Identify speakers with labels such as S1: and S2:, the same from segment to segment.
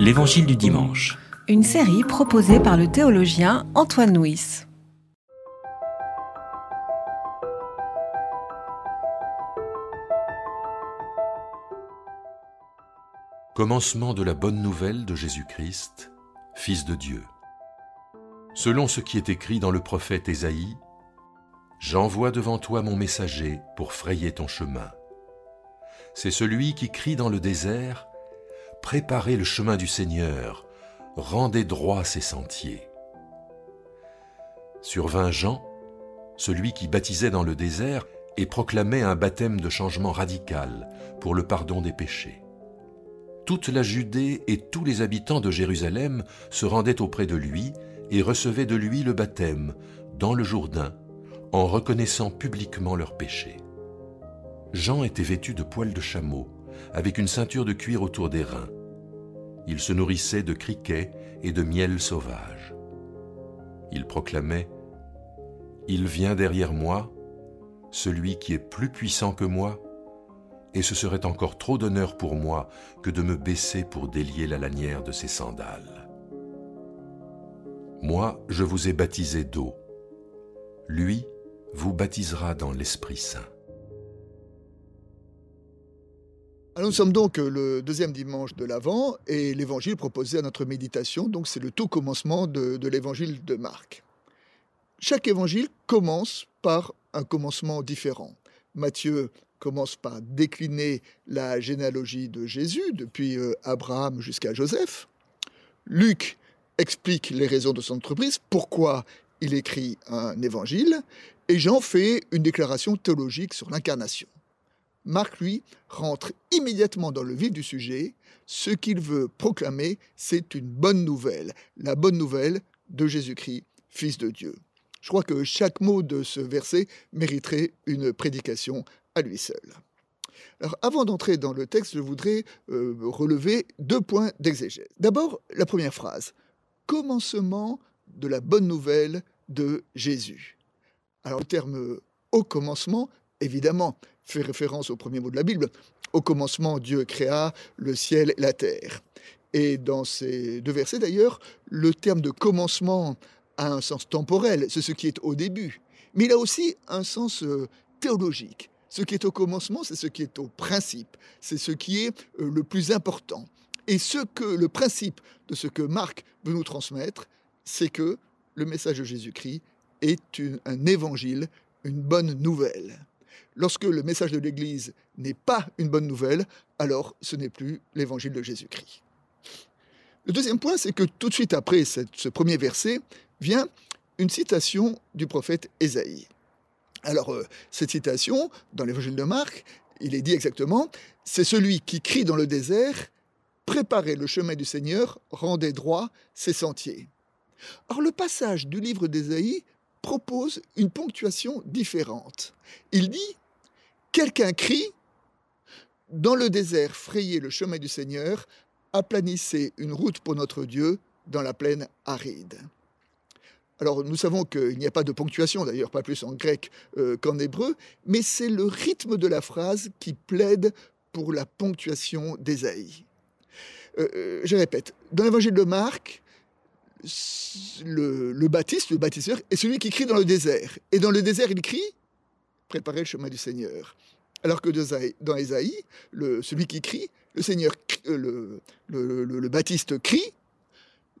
S1: L'Évangile du dimanche.
S2: Une série proposée par le théologien Antoine Nuis.
S3: Commencement de la bonne nouvelle de Jésus-Christ, Fils de Dieu. Selon ce qui est écrit dans le prophète Ésaïe, J'envoie devant toi mon messager pour frayer ton chemin. C'est celui qui crie dans le désert, Préparez le chemin du Seigneur, rendez droit ses sentiers. Survint Jean, celui qui baptisait dans le désert et proclamait un baptême de changement radical pour le pardon des péchés. Toute la Judée et tous les habitants de Jérusalem se rendaient auprès de lui et recevaient de lui le baptême dans le Jourdain en reconnaissant publiquement leurs péchés. Jean était vêtu de poils de chameau, avec une ceinture de cuir autour des reins. Il se nourrissait de criquets et de miel sauvage. Il proclamait Il vient derrière moi, celui qui est plus puissant que moi, et ce serait encore trop d'honneur pour moi que de me baisser pour délier la lanière de ses sandales. Moi, je vous ai baptisé d'eau. Lui vous baptisera dans l'Esprit Saint.
S4: Alors nous sommes donc le deuxième dimanche de l'Avent et l'évangile proposé à notre méditation, donc c'est le tout commencement de, de l'évangile de Marc. Chaque évangile commence par un commencement différent. Matthieu commence par décliner la généalogie de Jésus, depuis euh, Abraham jusqu'à Joseph. Luc explique les raisons de son entreprise, pourquoi il écrit un évangile, et Jean fait une déclaration théologique sur l'incarnation. Marc, lui, rentre immédiatement dans le vif du sujet. Ce qu'il veut proclamer, c'est une bonne nouvelle, la bonne nouvelle de Jésus-Christ, Fils de Dieu. Je crois que chaque mot de ce verset mériterait une prédication à lui seul. Alors, avant d'entrer dans le texte, je voudrais euh, relever deux points d'exégèse. D'abord, la première phrase commencement de la bonne nouvelle de Jésus. Alors, le terme au commencement, évidemment, fait référence au premier mot de la Bible. Au commencement, Dieu créa le ciel et la terre. Et dans ces deux versets, d'ailleurs, le terme de commencement a un sens temporel, c'est ce qui est au début. Mais il a aussi un sens euh, théologique. Ce qui est au commencement, c'est ce qui est au principe, c'est ce qui est euh, le plus important. Et ce que le principe de ce que Marc veut nous transmettre, c'est que le message de Jésus-Christ est un évangile, une bonne nouvelle. Lorsque le message de l'Église n'est pas une bonne nouvelle, alors ce n'est plus l'évangile de Jésus-Christ. Le deuxième point, c'est que tout de suite après ce premier verset vient une citation du prophète Ésaïe. Alors, euh, cette citation, dans l'évangile de Marc, il est dit exactement, c'est celui qui crie dans le désert, préparez le chemin du Seigneur, rendez droit ses sentiers. Or, le passage du livre d'Ésaïe propose une ponctuation différente. Il dit, quelqu'un crie, dans le désert, frayez le chemin du Seigneur, aplanissez une route pour notre Dieu dans la plaine aride. Alors nous savons qu'il n'y a pas de ponctuation, d'ailleurs pas plus en grec euh, qu'en hébreu, mais c'est le rythme de la phrase qui plaide pour la ponctuation d'Ésaïe. Euh, euh, je répète, dans l'évangile de Marc, le, baptiste, le baptiseur, est celui qui crie dans le désert. Et dans le désert, il crie Préparez le chemin du Seigneur. Alors que dans Ésaïe, le, celui qui crie, le Seigneur, le, le, baptiste crie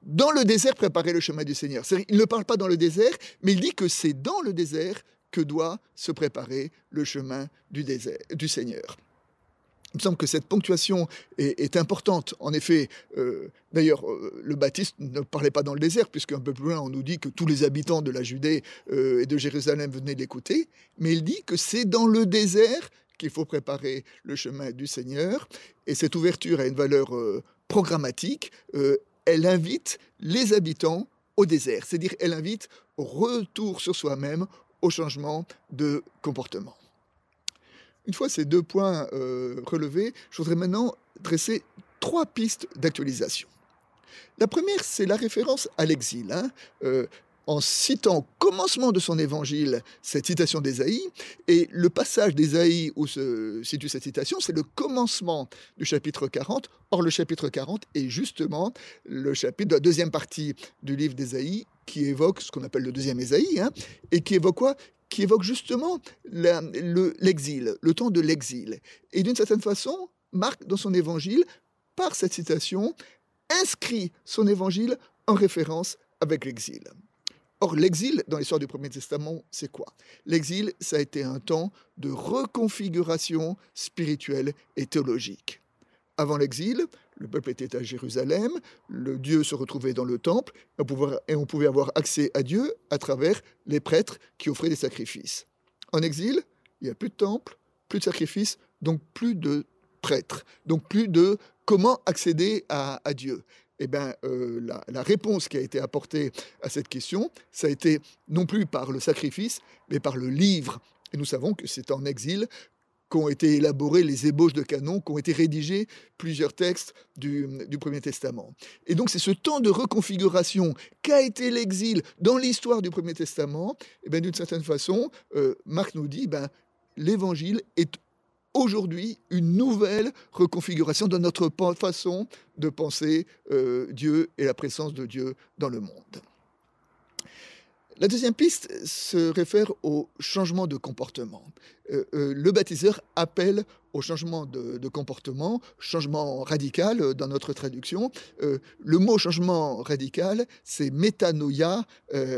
S4: dans le désert préparer le chemin du Seigneur. Il ne parle pas dans le désert, mais il dit que c'est dans le désert que doit se préparer le chemin du, désert, du Seigneur. Il me semble que cette ponctuation est, importante. En effet, euh, d'ailleurs, euh, le Baptiste ne parlait pas dans le désert, puisqu'un peu plus loin, on nous dit que tous les habitants de la Judée euh, et de Jérusalem venaient l'écouter. Mais il dit que c'est dans le désert qu'il faut préparer le chemin du Seigneur. Et cette ouverture a une valeur programmatique elle invite les habitants au désert, c'est-à-dire elle invite au retour sur soi-même, au changement de comportement. Une fois ces deux points euh, relevés, je voudrais maintenant dresser trois pistes d'actualisation. La première, c'est la référence à l'exil. Hein. Euh, en citant au commencement de son évangile cette citation d'Ésaïe. Et le passage d'Ésaïe où se situe cette citation, c'est le commencement du chapitre 40. Or, le chapitre 40 est justement le chapitre de la deuxième partie du livre d'Ésaïe qui évoque ce qu'on appelle le deuxième Ésaïe, hein, et qui évoque quoi? Qui évoque justement l'exil, le, temps de l'exil. Et d'une certaine façon, Marc, dans son évangile, par cette citation, inscrit son évangile en référence avec l'exil. Or, l'exil, dans l'histoire du Premier Testament, c'est quoi? L'exil, ça a été un temps de reconfiguration spirituelle et théologique. Avant l'exil, le peuple était à Jérusalem, le Dieu se retrouvait dans le temple, et on pouvait avoir accès à Dieu à travers les prêtres qui offraient des sacrifices. En exil, il n'y a plus de temple, plus de sacrifices, donc plus de prêtres, donc plus de comment accéder à, Dieu. Eh bien, euh, la, la, réponse qui a été apportée à cette question, ça a été non plus par le sacrifice, mais par le livre. Et nous savons que c'est en exil qu'ont été élaborés les ébauches de canons, qu'ont été rédigés plusieurs textes du, Premier Testament. Et donc c'est ce temps de reconfiguration qu'a été l'exil dans l'histoire du Premier Testament, et bien d'une certaine façon, euh, Marc nous dit, ben, l'Évangile est aujourd'hui une nouvelle reconfiguration de notre façon de penser euh, Dieu et la présence de Dieu dans le monde. La deuxième piste se réfère au changement de comportement. Euh, euh, le baptiseur appelle au changement de, comportement, changement radical euh, dans notre traduction. le mot changement radical, c'est métanoïa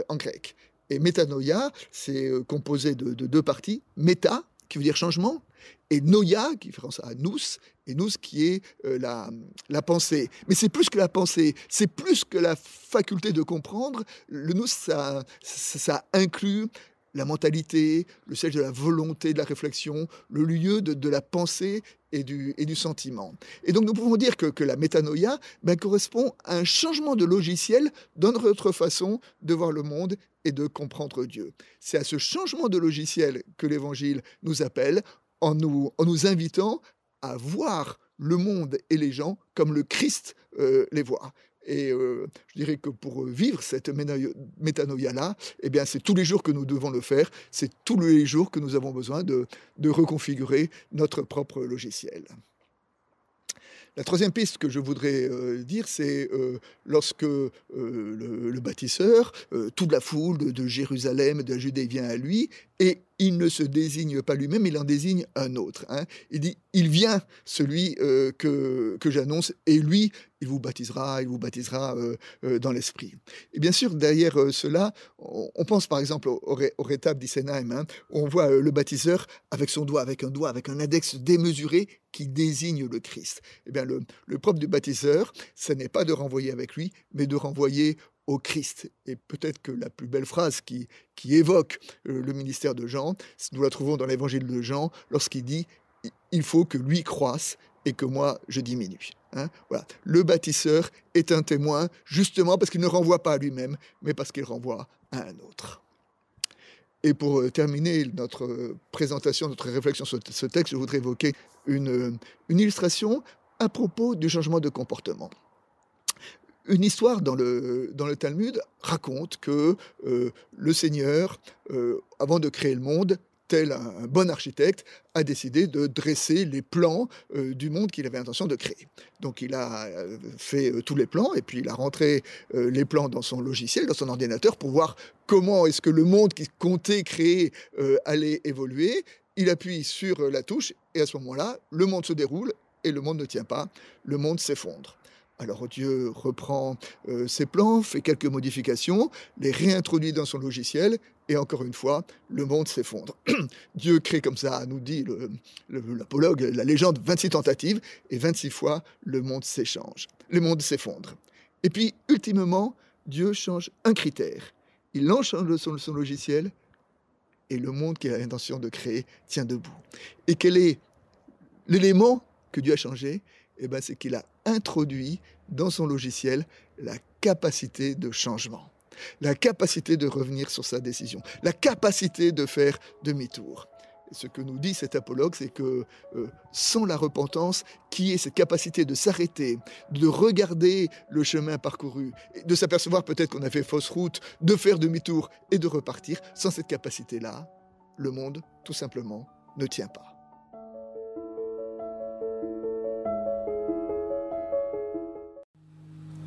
S4: en grec. Et métanoïa, c'est composé de, de deux parties. Méta, qui veut dire changement, et noia, qui fait référence à nous, et nous qui est euh, la, la, pensée. Mais c'est plus que la pensée, c'est plus que la faculté de comprendre. Le nous, ça, ça, inclut la mentalité, le siège de la volonté, de la réflexion, le lieu de, la pensée et du, sentiment. Et donc nous pouvons dire que, que la métanoïa ben, correspond à un changement de logiciel dans notre façon de voir le monde et de comprendre Dieu. C'est à ce changement de logiciel que l'Évangile nous appelle en nous, en nous invitant à voir le monde et les gens comme le Christ euh, les voit. Et euh, je dirais que pour vivre cette métanoïa-là, eh bien, c'est tous les jours que nous devons le faire. C'est tous les jours que nous avons besoin de, de reconfigurer notre propre logiciel. La troisième piste que je voudrais euh, dire, c'est lorsque le, bâtisseur, toute la foule de, de, Jérusalem, de la Judée vient à lui, et il ne se désigne pas lui-même, il en désigne un autre. Hein. Il dit, il vient celui euh, que, que j'annonce, et lui, il vous baptisera, il vous baptisera euh, euh, dans l'esprit. Et bien sûr, derrière cela, on, pense par exemple au, au, rétable d'Isenheim, hein, où on voit le baptiseur avec son doigt, avec un doigt, avec un index démesuré qui désigne le Christ. Eh bien, le, le propre du baptiseur, ce n'est pas de renvoyer avec lui, mais de renvoyer au Christ. Et peut-être que la plus belle phrase qui, qui évoque euh, le ministère de Jean, nous la trouvons dans l'évangile de Jean, lorsqu'il dit Il faut que lui croisse et que moi je diminue. Hein. voilà. Le bâtisseur est un témoin justement parce qu'il ne renvoie pas à lui-même, mais parce qu'il renvoie à un autre. Et pour euh, terminer notre euh, présentation, notre réflexion sur ce texte, je voudrais évoquer une, une illustration à propos du changement de comportement. Une histoire dans le, dans le Talmud raconte que euh, le Seigneur, euh, avant de créer le monde, tel un, bon architecte, a décidé de dresser les plans euh, du monde qu'il avait intention de créer. Donc il a fait tous les plans et puis il a rentré les plans dans son logiciel, dans son ordinateur pour voir comment est-ce que le monde qu'il comptait créer allait évoluer. Il appuie sur la touche et à ce moment-là, le monde se déroule et le monde ne tient pas, le monde s'effondre. Alors Dieu reprend euh, ses plans, fait quelques modifications, les réintroduit dans son logiciel, et encore une fois, le monde s'effondre. Dieu crée comme ça, nous dit l'apologue, la légende, 26 tentatives, et 26 fois, le monde s'échange. Le monde s'effondre. Et puis, ultimement, Dieu change un critère. Il lance son, son logiciel, et le monde qu'il a l'intention de créer tient debout. Et quel est l'élément que Dieu a changé? Eh ben, c'est qu'il a introduit dans son logiciel la capacité de changement, la capacité de revenir sur sa décision, la capacité de faire demi-tour. ce que nous dit cet apologue, c'est que euh, sans la repentance, qui est cette capacité de s'arrêter, de regarder le chemin parcouru, de s'apercevoir peut-être qu'on a fait fausse route, de faire demi-tour et de repartir, sans cette capacité-là, le monde, tout simplement, ne tient pas.